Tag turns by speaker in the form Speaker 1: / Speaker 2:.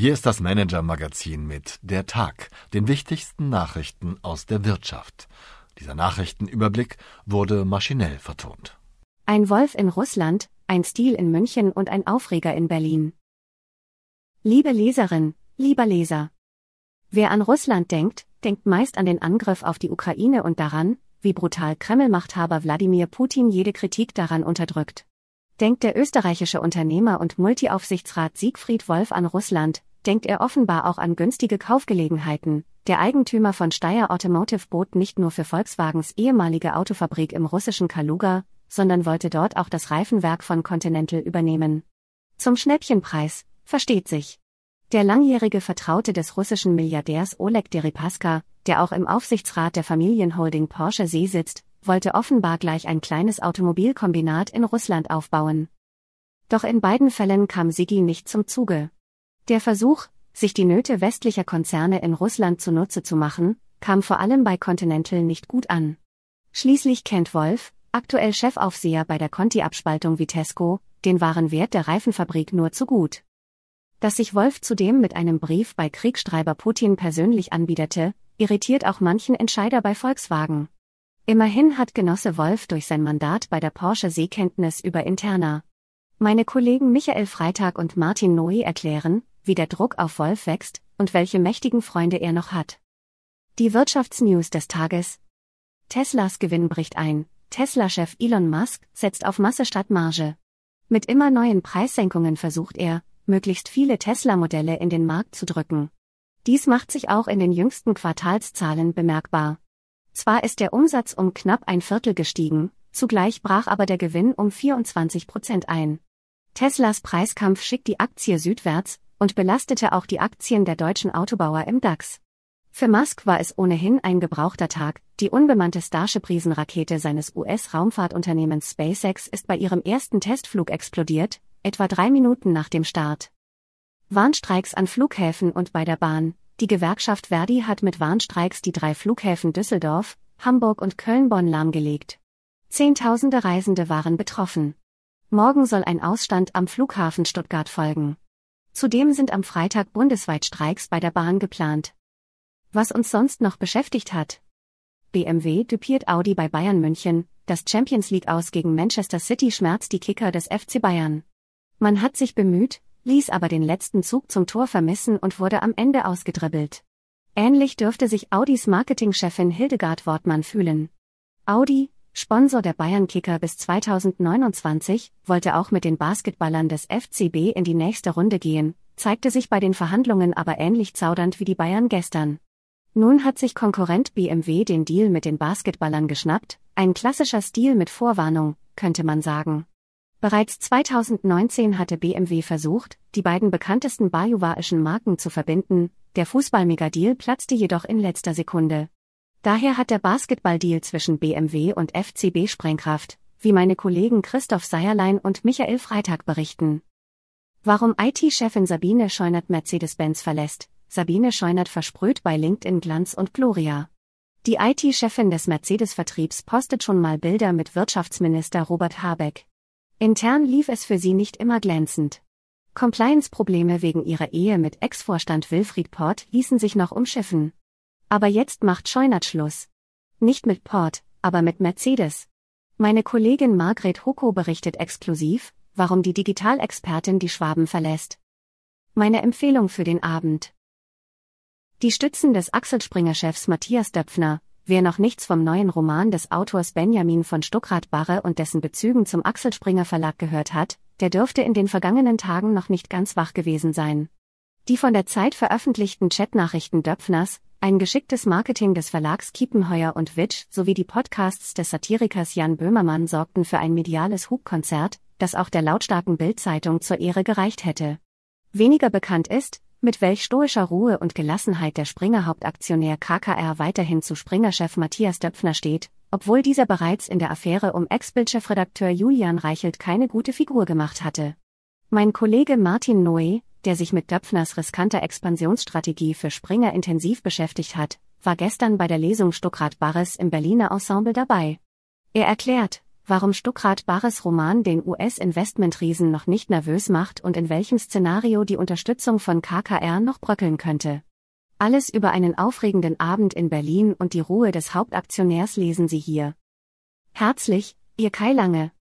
Speaker 1: Hier ist das Manager-Magazin mit Der Tag, den wichtigsten Nachrichten aus der Wirtschaft. Dieser Nachrichtenüberblick wurde maschinell vertont.
Speaker 2: Ein Wolf in Russland, ein Stil in München und ein Aufreger in Berlin. Liebe Leserin, lieber Leser. Wer an Russland denkt, denkt meist an den Angriff auf die Ukraine und daran, wie brutal Kreml-Machthaber Wladimir Putin jede Kritik daran unterdrückt. Denkt der österreichische Unternehmer und Multiaufsichtsrat Siegfried Wolf an Russland, denkt er offenbar auch an günstige Kaufgelegenheiten. Der Eigentümer von Steyr Automotive bot nicht nur für Volkswagens ehemalige Autofabrik im russischen Kaluga, sondern wollte dort auch das Reifenwerk von Continental übernehmen. Zum Schnäppchenpreis, versteht sich. Der langjährige Vertraute des russischen Milliardärs Oleg Deripaska, der auch im Aufsichtsrat der Familienholding Porsche See sitzt, wollte offenbar gleich ein kleines Automobilkombinat in Russland aufbauen. Doch in beiden Fällen kam Sigi nicht zum Zuge. Der Versuch, sich die Nöte westlicher Konzerne in Russland zunutze zu machen, kam vor allem bei Continental nicht gut an. Schließlich kennt Wolf, aktuell Chefaufseher bei der Conti-Abspaltung Vitesco, den wahren Wert der Reifenfabrik nur zu gut. Dass sich Wolf zudem mit einem Brief bei Kriegstreiber Putin persönlich anbiederte, irritiert auch manchen Entscheider bei Volkswagen. Immerhin hat Genosse Wolf durch sein Mandat bei der Porsche Sehkenntnis über Interna. Meine Kollegen Michael Freitag und Martin Noe erklären, wie der Druck auf Wolf wächst und welche mächtigen Freunde er noch hat. Die Wirtschaftsnews des Tages. Teslas Gewinn bricht ein. Tesla-Chef Elon Musk setzt auf Masse statt Marge. Mit immer neuen Preissenkungen versucht er, möglichst viele Tesla-Modelle in den Markt zu drücken. Dies macht sich auch in den jüngsten Quartalszahlen bemerkbar. Zwar ist der Umsatz um knapp ein Viertel gestiegen, zugleich brach aber der Gewinn um 24 Prozent ein. Teslas Preiskampf schickt die Aktie südwärts, und belastete auch die Aktien der deutschen Autobauer im DAX. Für Musk war es ohnehin ein gebrauchter Tag, die unbemannte Starship-Riesenrakete seines US-Raumfahrtunternehmens SpaceX ist bei ihrem ersten Testflug explodiert, etwa drei Minuten nach dem Start. Warnstreiks an Flughäfen und bei der Bahn. Die Gewerkschaft Verdi hat mit Warnstreiks die drei Flughäfen Düsseldorf, Hamburg und Köln-Bonn lahmgelegt. Zehntausende Reisende waren betroffen. Morgen soll ein Ausstand am Flughafen Stuttgart folgen. Zudem sind am Freitag bundesweit Streiks bei der Bahn geplant. Was uns sonst noch beschäftigt hat. BMW dupiert Audi bei Bayern München, das Champions League aus gegen Manchester City schmerzt die Kicker des FC Bayern. Man hat sich bemüht, ließ aber den letzten Zug zum Tor vermissen und wurde am Ende ausgedribbelt. Ähnlich dürfte sich Audis Marketingchefin Hildegard Wortmann fühlen. Audi, Sponsor der Bayern-Kicker bis 2029, wollte auch mit den Basketballern des FCB in die nächste Runde gehen, zeigte sich bei den Verhandlungen aber ähnlich zaudernd wie die Bayern gestern. Nun hat sich Konkurrent BMW den Deal mit den Basketballern geschnappt, ein klassischer Stil mit Vorwarnung, könnte man sagen. Bereits 2019 hatte BMW versucht, die beiden bekanntesten bajuwaischen Marken zu verbinden, der Fußballmegadeal platzte jedoch in letzter Sekunde. Daher hat der Basketballdeal zwischen BMW und FCB Sprengkraft, wie meine Kollegen Christoph Seierlein und Michael Freitag berichten. Warum IT-Chefin Sabine Scheunert Mercedes-Benz verlässt. Sabine Scheunert versprüht bei LinkedIn Glanz und Gloria. Die IT-Chefin des Mercedes-Vertriebs postet schon mal Bilder mit Wirtschaftsminister Robert Habeck. Intern lief es für sie nicht immer glänzend. Compliance-Probleme wegen ihrer Ehe mit Ex-Vorstand Wilfried Port ließen sich noch umschiffen. Aber jetzt macht Scheunert Schluss. Nicht mit Port, aber mit Mercedes. Meine Kollegin Margret Hoko berichtet exklusiv, warum die Digitalexpertin die Schwaben verlässt. Meine Empfehlung für den Abend. Die Stützen des Axel Springer-Chefs Matthias Döpfner, wer noch nichts vom neuen Roman des Autors Benjamin von Stuckrad-Barre und dessen Bezügen zum Axel Springer Verlag gehört hat, der dürfte in den vergangenen Tagen noch nicht ganz wach gewesen sein. Die von der Zeit veröffentlichten Chatnachrichten Döpfners, ein geschicktes Marketing des Verlags Kiepenheuer und Witsch sowie die Podcasts des Satirikers Jan Böhmermann sorgten für ein mediales Hubkonzert, das auch der lautstarken Bildzeitung zur Ehre gereicht hätte. Weniger bekannt ist, mit welch stoischer Ruhe und Gelassenheit der Springer Hauptaktionär KKR weiterhin zu Springer-Chef Matthias Döpfner steht, obwohl dieser bereits in der Affäre um Ex-Bild-Chefredakteur Julian Reichelt keine gute Figur gemacht hatte. Mein Kollege Martin Noe, der sich mit Döpfners riskanter Expansionsstrategie für Springer intensiv beschäftigt hat, war gestern bei der Lesung Stuckrad Barres im Berliner Ensemble dabei. Er erklärt, warum Stuckrad Barres Roman den US-Investmentriesen noch nicht nervös macht und in welchem Szenario die Unterstützung von KKR noch bröckeln könnte. Alles über einen aufregenden Abend in Berlin und die Ruhe des Hauptaktionärs lesen Sie hier. Herzlich, Ihr Kai Lange.